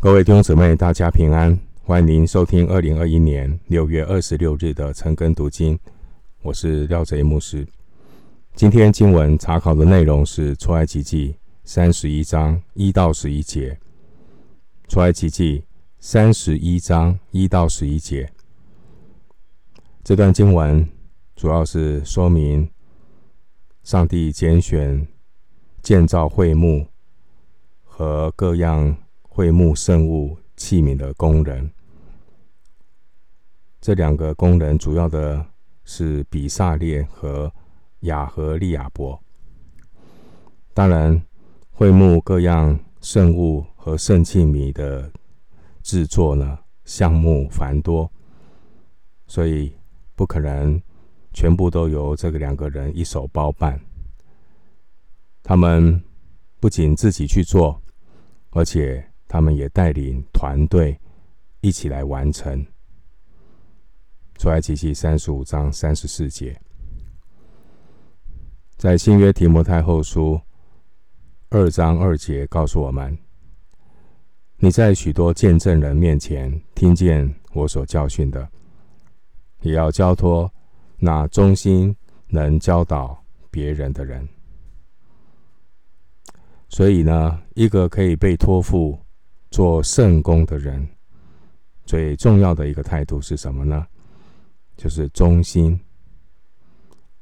各位弟兄姊妹，大家平安！欢迎您收听二零二一年六月二十六日的晨更读经。我是廖贼牧师。今天经文查考的内容是出埃及记三十一章一到十一节。出埃及记三十一章一到十一节，这段经文主要是说明上帝拣选建造会幕和各样。会幕圣物器皿的工人，这两个工人主要的是比萨列和雅和利亚伯。当然，会幕各样圣物和圣器皿的制作呢，项目繁多，所以不可能全部都由这个两个人一手包办。他们不仅自己去做，而且。他们也带领团队一起来完成。出埃及记三十五章三十四节，在新约提摩太后书二章二节告诉我们：你在许多见证人面前听见我所教训的，也要交托那忠心能教导别人的人。所以呢，一个可以被托付。做圣工的人，最重要的一个态度是什么呢？就是忠心。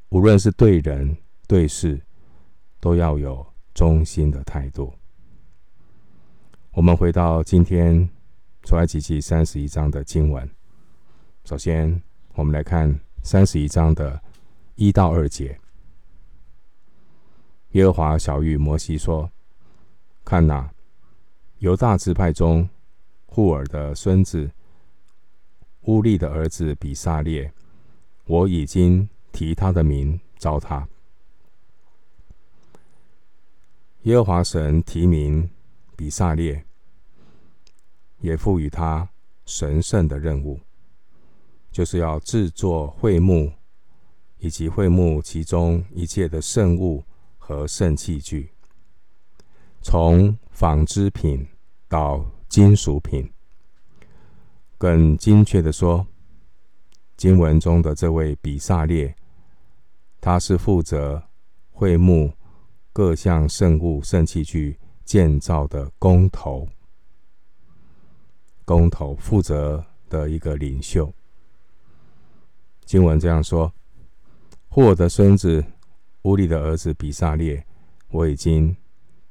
无论是对人对事，都要有忠心的态度。我们回到今天出埃及记三十一章的经文。首先，我们来看三十一章的一到二节。耶和华晓諭摩西说：“看哪。”犹大支派中，户尔的孙子乌利的儿子比撒列，我已经提他的名召他。耶和华神提名比撒列，也赋予他神圣的任务，就是要制作会幕以及会幕其中一切的圣物和圣器具。从纺织品到金属品，更精确的说，经文中的这位比撒列，他是负责会幕各项圣物、圣器具建造的工头，工头负责的一个领袖。经文这样说：户珥的孙子乌利的儿子比撒列，我已经。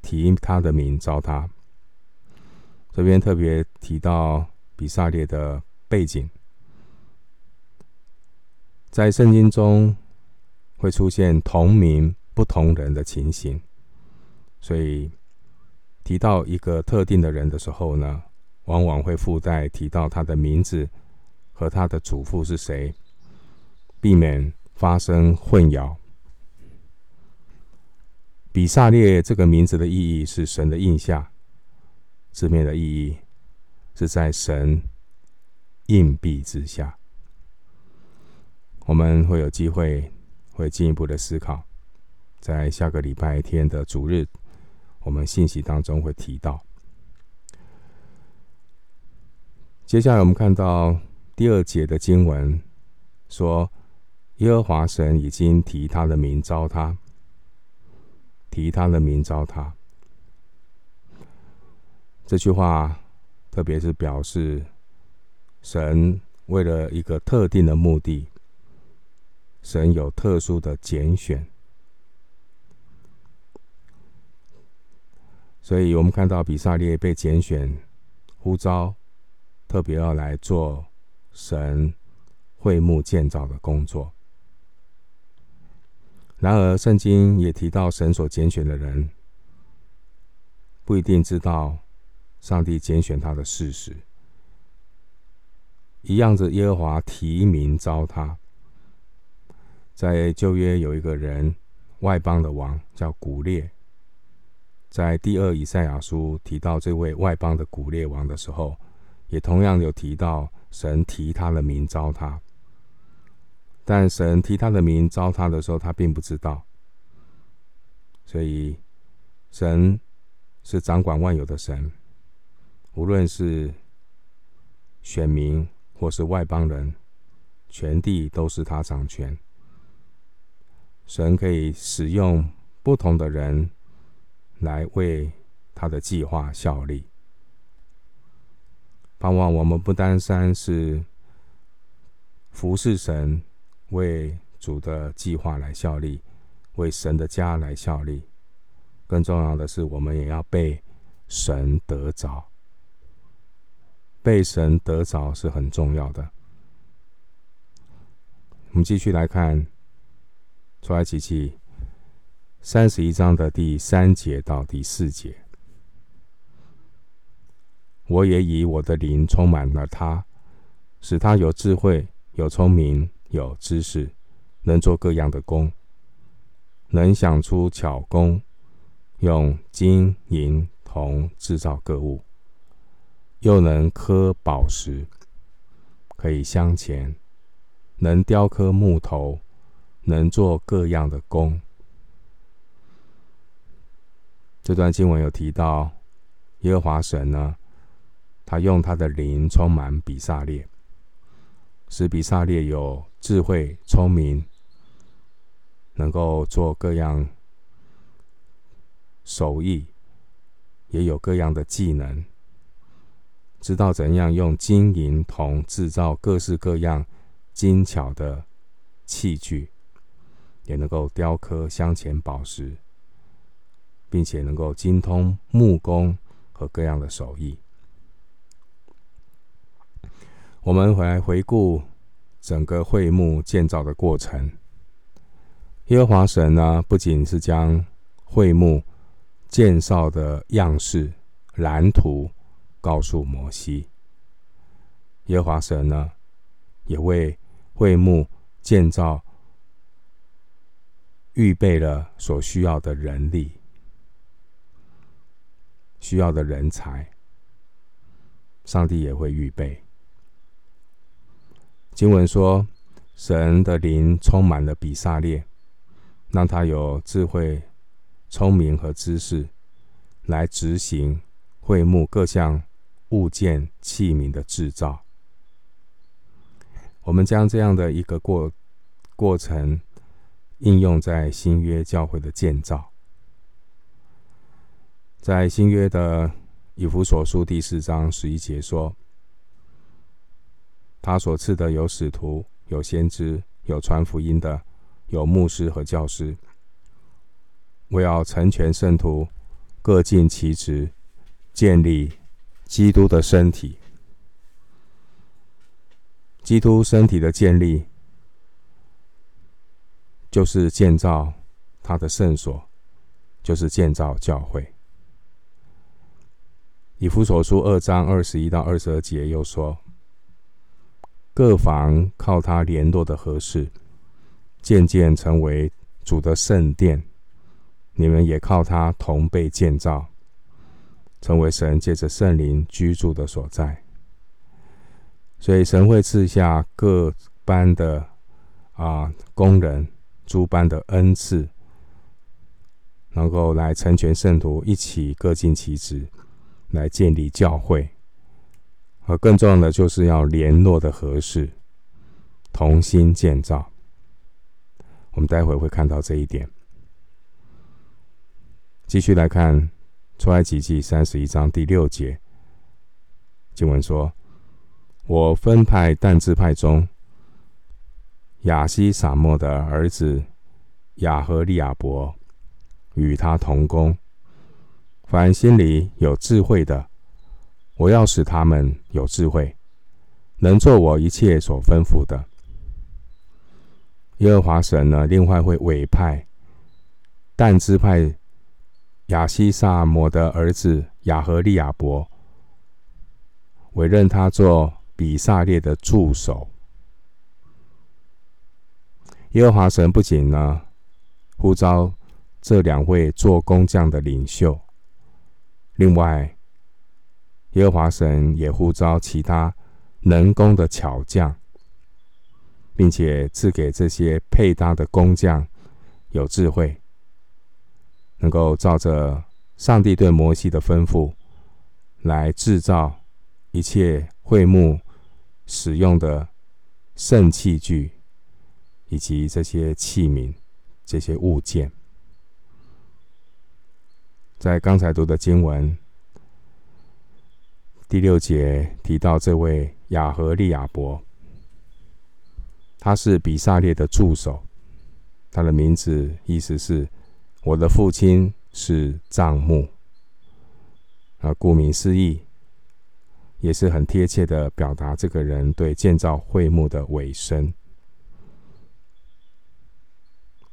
提他的名召他，这边特别提到比撒列的背景，在圣经中会出现同名不同人的情形，所以提到一个特定的人的时候呢，往往会附带提到他的名字和他的祖父是谁，避免发生混淆。比撒列这个名字的意义是神的印下，字面的意义是在神硬币之下。我们会有机会会进一步的思考，在下个礼拜天的主日，我们信息当中会提到。接下来我们看到第二节的经文说，耶和华神已经提他的名召他。提他的名召他，这句话特别是表示神为了一个特定的目的，神有特殊的拣选，所以我们看到比撒列被拣选呼召，特别要来做神会幕建造的工作。然而，圣经也提到，神所拣选的人不一定知道上帝拣选他的事实。一样子，耶和华提名召他。在旧约有一个人，外邦的王叫古列。在第二以赛亚书提到这位外邦的古列王的时候，也同样有提到神提他的名召他。但神提他的名召他的时候，他并不知道。所以，神是掌管万有的神，无论是选民或是外邦人，全地都是他掌权。神可以使用不同的人来为他的计划效力。盼望我们不单单是服侍神，为主的计划来效力，为神的家来效力。更重要的是，我们也要被神得着。被神得着是很重要的。我们继续来看出埃及记三十一章的第三节到第四节。我也以我的灵充满了他，使他有智慧、有聪明、有知识，能做各样的工，能想出巧工，用金银铜制造各物，又能刻宝石，可以镶嵌，能雕刻木头，能做各样的工。这段经文有提到耶和华神呢。他用他的灵充满比撒列，使比撒列有智慧、聪明，能够做各样手艺，也有各样的技能，知道怎样用金银铜制造各式各样精巧的器具，也能够雕刻镶嵌宝石，并且能够精通木工和各样的手艺。我们回来回顾整个会幕建造的过程。耶和华神呢，不仅是将会幕建造的样式、蓝图告诉摩西，耶和华神呢，也为会幕建造预备了所需要的人力、需要的人才，上帝也会预备。经文说，神的灵充满了比撒列，让他有智慧、聪明和知识，来执行会幕各项物件器皿的制造。我们将这样的一个过过程应用在新约教会的建造，在新约的以弗所书第四章十一节说。他所赐的有使徒，有先知，有传福音的，有牧师和教师。我要成全圣徒，各尽其职，建立基督的身体。基督身体的建立，就是建造他的圣所，就是建造教会。以弗所书二章二十一到二十二节又说。各房靠他联络的合适，渐渐成为主的圣殿。你们也靠他同被建造，成为神借着圣灵居住的所在。所以神会赐下各班的啊工人，诸般的恩赐，能够来成全圣徒，一起各尽其职，来建立教会。而更重要的，就是要联络的合适，同心建造。我们待会会看到这一点。继续来看出埃及记三十一章第六节，经文说：“我分派但支派中亚希撒莫的儿子亚和利亚伯与他同工，凡心里有智慧的。”我要使他们有智慧，能做我一切所吩咐的。耶和华神呢，另外会委派但支派亚希萨摩的儿子亚和利亚伯，委任他做比撒列的助手。耶和华神不仅呢呼召这两位做工匠的领袖，另外。耶和华神也呼召其他能工的巧匠，并且赐给这些配搭的工匠有智慧，能够照着上帝对摩西的吩咐来制造一切会幕使用的圣器具，以及这些器皿、这些物件。在刚才读的经文第六节提到，这位亚和利亚伯，他是比撒列的助手，他的名字意思是“我的父亲是帐幕”。啊，顾名思义，也是很贴切的表达这个人对建造会幕的尾声。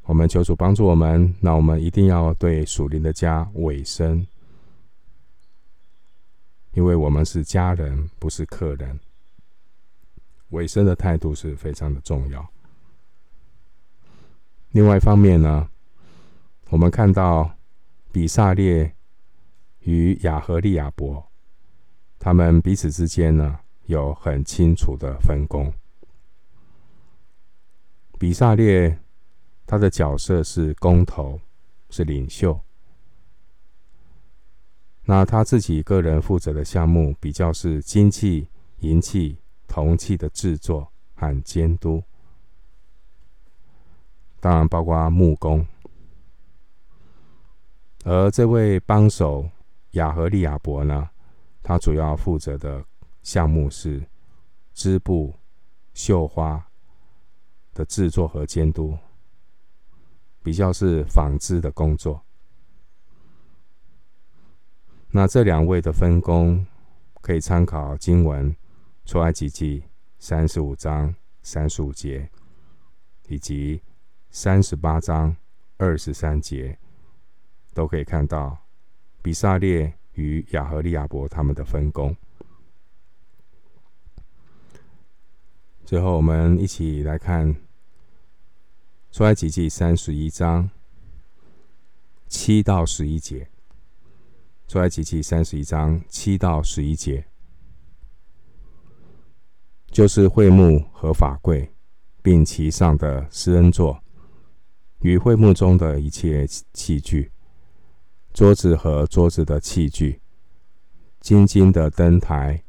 我们求主帮助我们，那我们一定要对属灵的家尾声，因为我们是家人，不是客人。尾声的态度是非常的重要。另外一方面呢，我们看到比撒列与亚和利亚伯，他们彼此之间呢有很清楚的分工。比撒列。他的角色是工头，是领袖。那他自己个人负责的项目比较是金器、银器、铜器的制作和监督，当然包括木工。而这位帮手雅和利亚伯呢，他主要负责的项目是织布、绣花的制作和监督。比较是纺织的工作。那这两位的分工可以参考经文出埃及记三十五章三十五节，以及三十八章二十三节，都可以看到比撒列与亚和利亚伯他们的分工。最后，我们一起来看。出埃及记三十一章七到十一节。出埃及记三十一章七到十一节，就是会幕和法柜，并其上的施恩座，与会幕中的一切器具，桌子和桌子的器具，金金的灯台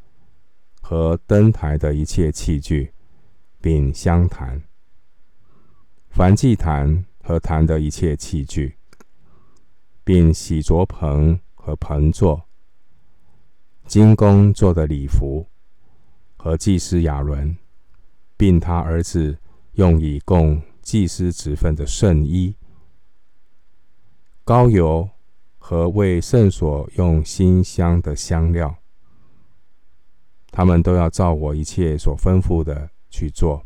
和灯台的一切器具，并香坛。燔祭坛和坛的一切器具，并洗濯盆和盆座，金工做的礼服和祭司亚伦，并他儿子用以供祭司职分的圣衣，膏油和为圣所用馨香的香料，他们都要照我一切所吩咐的去做。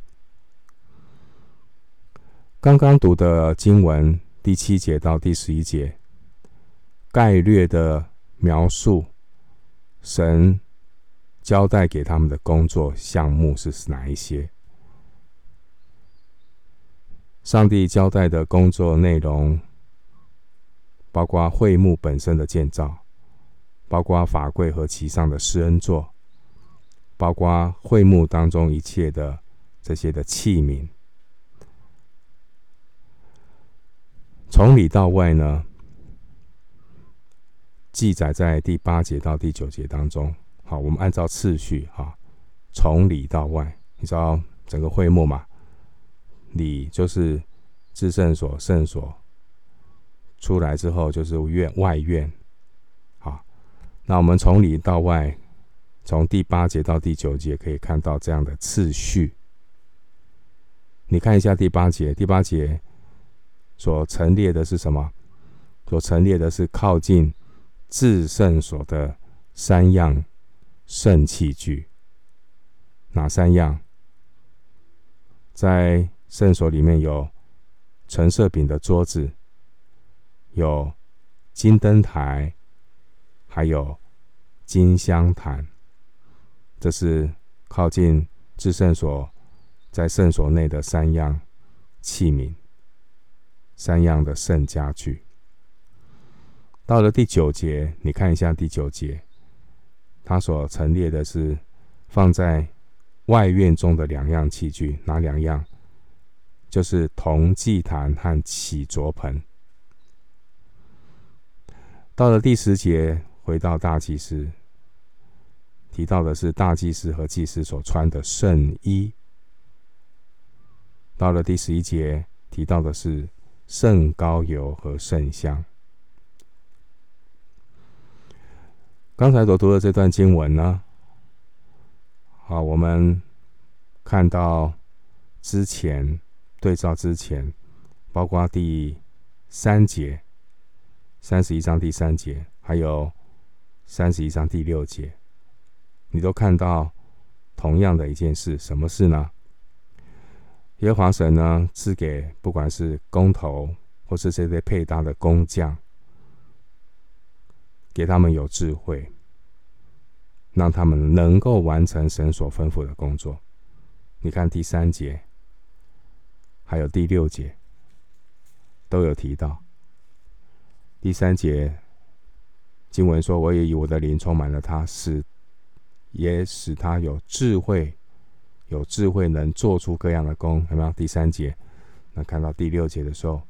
刚刚读的经文第七节到第十一节，概略的描述神交代给他们的工作项目是哪一些。上帝交代的工作内容，包括会幕本身的建造，包括法柜和其上的施恩座，包括会幕当中一切的这些的器皿。从里到外呢，记载在第八节到第九节当中。好，我们按照次序哈，从里到外，你知道整个会幕嘛？里就是至圣所、圣所，出来之后就是院外院。好，那我们从里到外，从第八节到第九节可以看到这样的次序。你看一下第八节，第八节。所陈列的是什么？所陈列的是靠近至圣所的三样圣器具。哪三样？在圣所里面有橙色饼的桌子，有金灯台，还有金香坛。这是靠近至圣所，在圣所内的三样器皿。三样的圣家具。到了第九节，你看一下第九节，它所陈列的是放在外院中的两样器具，哪两样？就是铜祭坛和洗濯盆。到了第十节，回到大祭司，提到的是大祭司和祭司所穿的圣衣。到了第十一节，提到的是圣膏油和圣香。刚才所读的这段经文呢，好，我们看到之前对照之前，包括第三节、三十一章第三节，还有三十一章第六节，你都看到同样的一件事，什么事呢？耶和华神呢，赐给不管是工头或是这些配搭的工匠，给他们有智慧，让他们能够完成神所吩咐的工作。你看第三节，还有第六节，都有提到。第三节经文说：“我也以我的灵充满了他，使也使他有智慧。”有智慧能做出各样的工，有没有？第三节，那看到第六节的时候，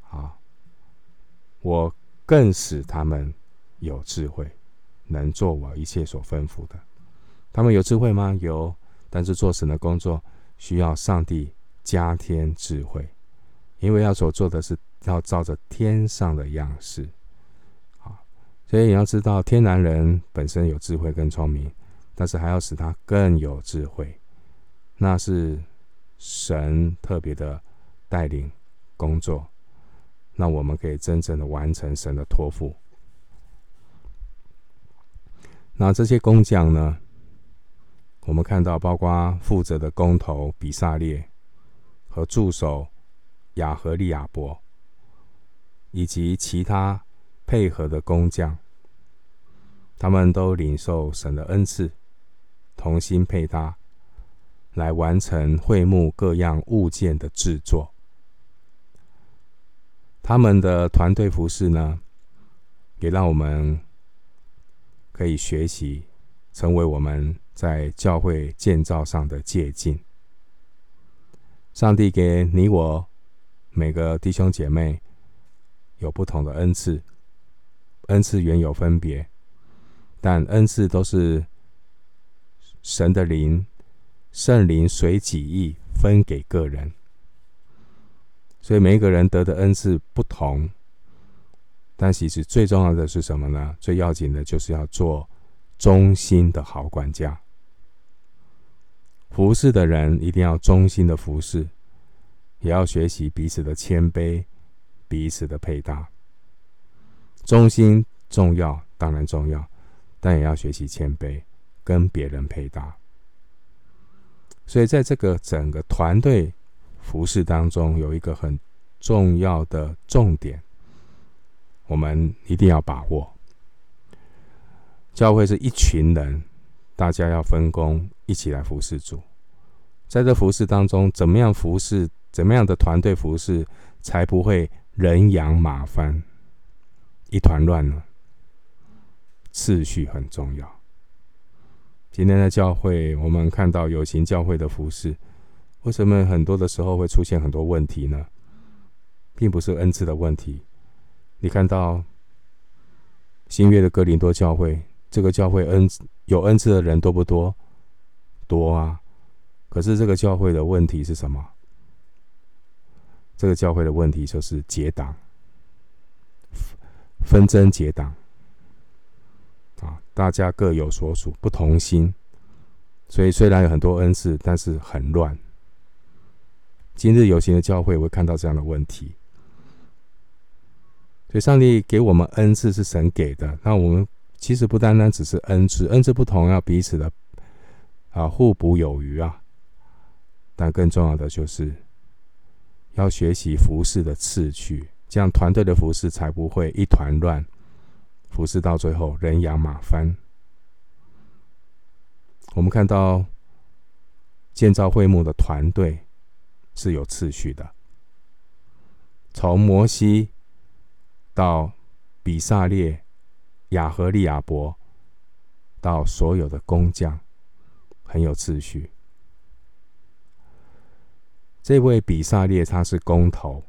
好，我更使他们有智慧，能做我一切所吩咐的。他们有智慧吗？有，但是做神的工作需要上帝加添智慧，因为要所做的是要照着天上的样式。所以你要知道，天然人本身有智慧跟聪明，但是还要使他更有智慧。那是神特别的带领工作，那我们可以真正的完成神的托付。那这些工匠呢？我们看到，包括负责的工头比撒列和助手雅和利亚伯，以及其他配合的工匠，他们都领受神的恩赐，同心配搭。来完成会幕各样物件的制作。他们的团队服饰呢，也让我们可以学习，成为我们在教会建造上的借鉴。上帝给你我每个弟兄姐妹有不同的恩赐，恩赐原有分别，但恩赐都是神的灵。圣灵随己意分给个人，所以每一个人得的恩赐不同。但其实最重要的是什么呢？最要紧的就是要做忠心的好管家。服侍的人一定要忠心的服侍，也要学习彼此的谦卑，彼此的配搭。忠心重要，当然重要，但也要学习谦卑，跟别人配搭。所以，在这个整个团队服侍当中，有一个很重要的重点，我们一定要把握。教会是一群人，大家要分工，一起来服侍主。在这服侍当中，怎么样服侍？怎么样的团队服侍，才不会人仰马翻，一团乱呢？次序很重要。今天的教会，我们看到有形教会的服事，为什么很多的时候会出现很多问题呢？并不是恩赐的问题。你看到新月的格林多教会，这个教会恩有恩赐的人多不多？多啊。可是这个教会的问题是什么？这个教会的问题就是结党，纷争结党。啊，大家各有所属，不同心，所以虽然有很多恩赐，但是很乱。今日有形的教会会看到这样的问题，所以上帝给我们恩赐是神给的，那我们其实不单单只是恩赐，恩赐不同要彼此的啊互补有余啊，但更重要的就是要学习服侍的次序，这样团队的服侍才不会一团乱。服侍到最后，人仰马翻。我们看到建造会幕的团队是有次序的，从摩西到比撒列、亚何利亚伯，到所有的工匠，很有次序。这位比撒列他是工头，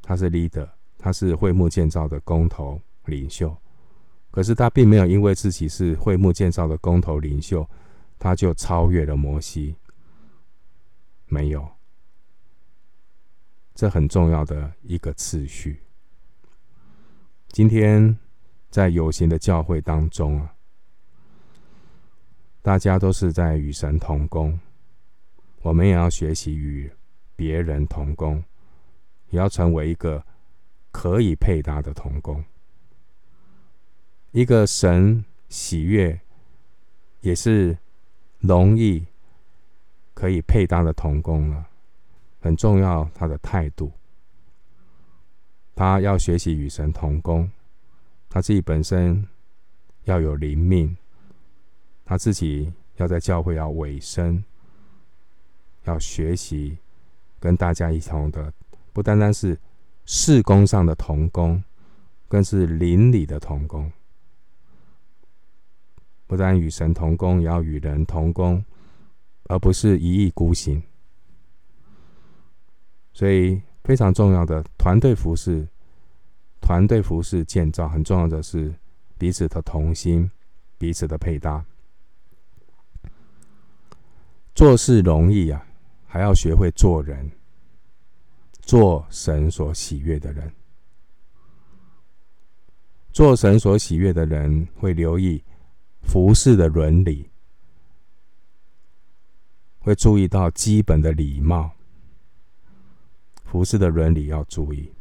他是 leader，他是会幕建造的工头。领袖，可是他并没有因为自己是会幕建造的工头领袖，他就超越了摩西。没有，这很重要的一个次序。今天在有形的教会当中啊，大家都是在与神同工，我们也要学习与别人同工，也要成为一个可以配搭的同工，一个神喜悦，也是容易。可以配搭的同工了，很重要。他的态度，他要学习与神同工，他自己本身要有灵命，他自己要在教会要委身，要学习跟大家一同的，不单单是事工上的同工，更是邻里的同工。不但与神同工，也要与人同工。而不是一意孤行，所以非常重要的团队服饰，团队服饰建造很重要的是彼此的同心，彼此的配搭。做事容易啊，还要学会做人，做神所喜悦的人。做神所喜悦的人会留意服侍的伦理。会注意到基本的礼貌，服侍的伦理要注意。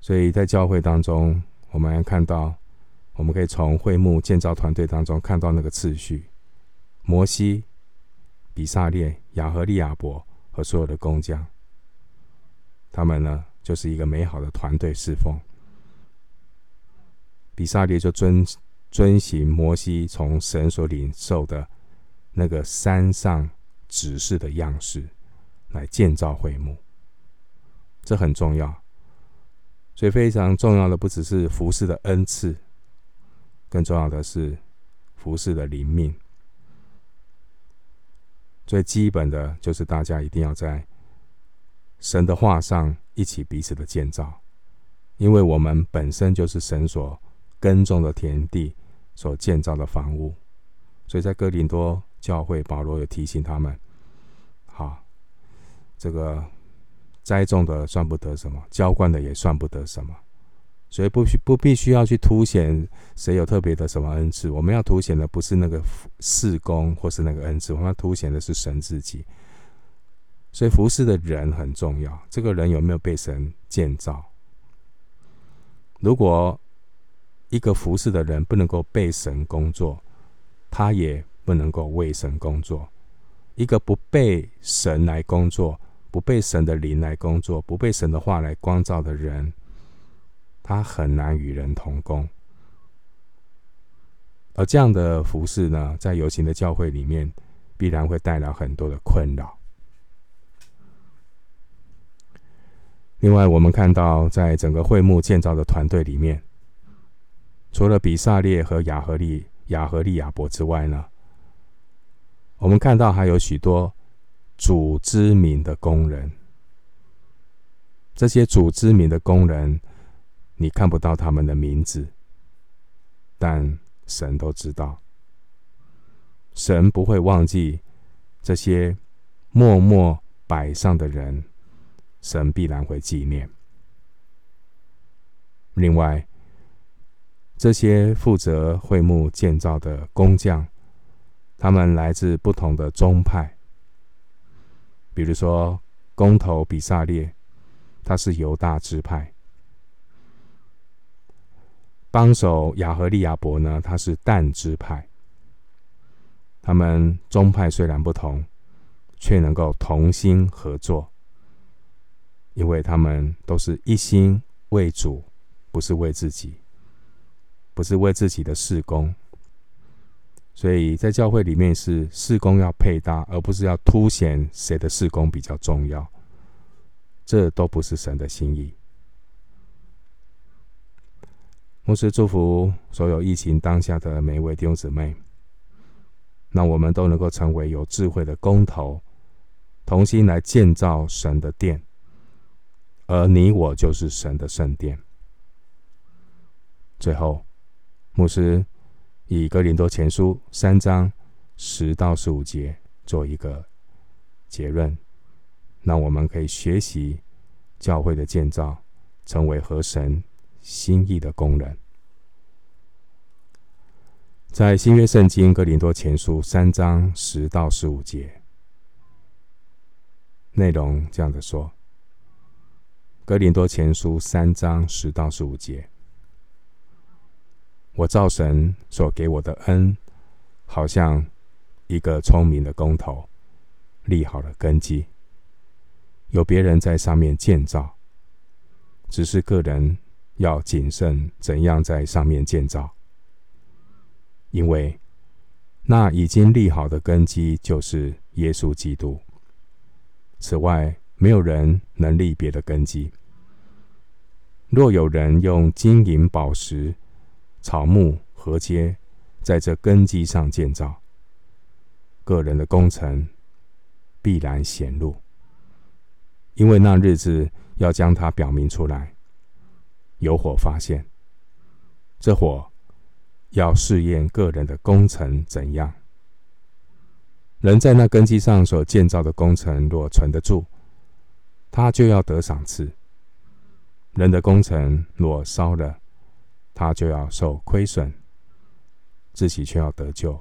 所以在教会当中，我们看到，我们可以从会幕建造团队当中看到那个次序：摩西、比撒列、亚和利亚伯和所有的工匠，他们呢就是一个美好的团队侍奉。比撒列就遵遵行摩西从神所领受的。那个山上指示的样式来建造会幕，这很重要。所以非常重要的不只是服侍的恩赐，更重要的是服侍的灵命。最基本的就是大家一定要在神的话上一起彼此的建造，因为我们本身就是神所耕种的田地，所建造的房屋。所以在哥林多。教会保罗有提醒他们：好，这个栽种的算不得什么，浇灌的也算不得什么，所以不需不必须要去凸显谁有特别的什么恩赐。我们要凸显的不是那个事工或是那个恩赐，我们要凸显的是神自己。所以服侍的人很重要，这个人有没有被神建造？如果一个服侍的人不能够被神工作，他也。不能够为神工作，一个不被神来工作、不被神的灵来工作、不被神的话来光照的人，他很难与人同工。而这样的服饰呢，在有形的教会里面，必然会带来很多的困扰。另外，我们看到，在整个会幕建造的团队里面，除了比撒列和亚和利亚和利亚伯之外呢，我们看到还有许多主之名的工人，这些主之名的工人，你看不到他们的名字，但神都知道。神不会忘记这些默默摆上的人，神必然会纪念。另外，这些负责会幕建造的工匠。他们来自不同的宗派，比如说工头比撒列，他是犹大支派；帮手亚和利亚伯呢，他是但支派。他们宗派虽然不同，却能够同心合作，因为他们都是一心为主，不是为自己，不是为自己的事工。所以在教会里面是事工要配搭，而不是要凸显谁的事工比较重要。这都不是神的心意。牧师祝福所有疫情当下的每一位弟兄姊妹，那我们都能够成为有智慧的工头，同心来建造神的殿，而你我就是神的圣殿。最后，牧师以哥林多前书三章十到十五节做一个结论，让我们可以学习教会的建造，成为合神心意的工人。在新约圣经哥林多前书三章十到十五节，内容这样的说：哥林多前书三章十到十五节，我造神所给我的恩，好像一个聪明的工头，立好了根基，有别人在上面建造，只是个人要谨慎怎样在上面建造。因为那已经立好的根基就是耶稣基督。此外，没有人能立别的根基。若有人用金银宝石、草木禾秸在这根基上建造，个人的工程必然显露，因为那日子要将它表明出来，有火发现，这火。要试验个人的工程怎样？人在那根基上所建造的工程若存得住，他就要得赏赐；人的工程若烧了，他就要受亏损，自己却要得救。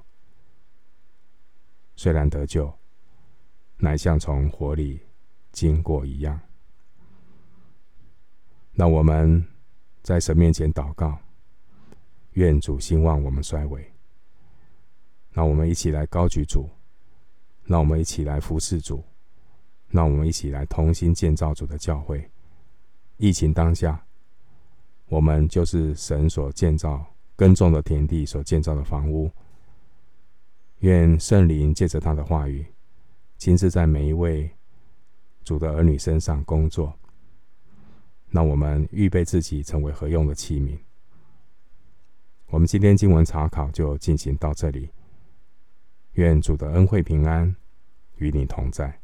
虽然得救，乃像从火里经过一样。那我们在神面前祷告。愿主兴旺我们衰微，让我们一起来高举主，让我们一起来服侍主，让我们一起来同心建造主的教会。疫情当下，我们就是神所建造、耕种的田地所建造的房屋。愿圣灵借着他的话语，亲自在每一位主的儿女身上工作，让我们预备自己成为合用的器皿。我们今天经文查考就进行到这里。愿主的恩惠平安与你同在。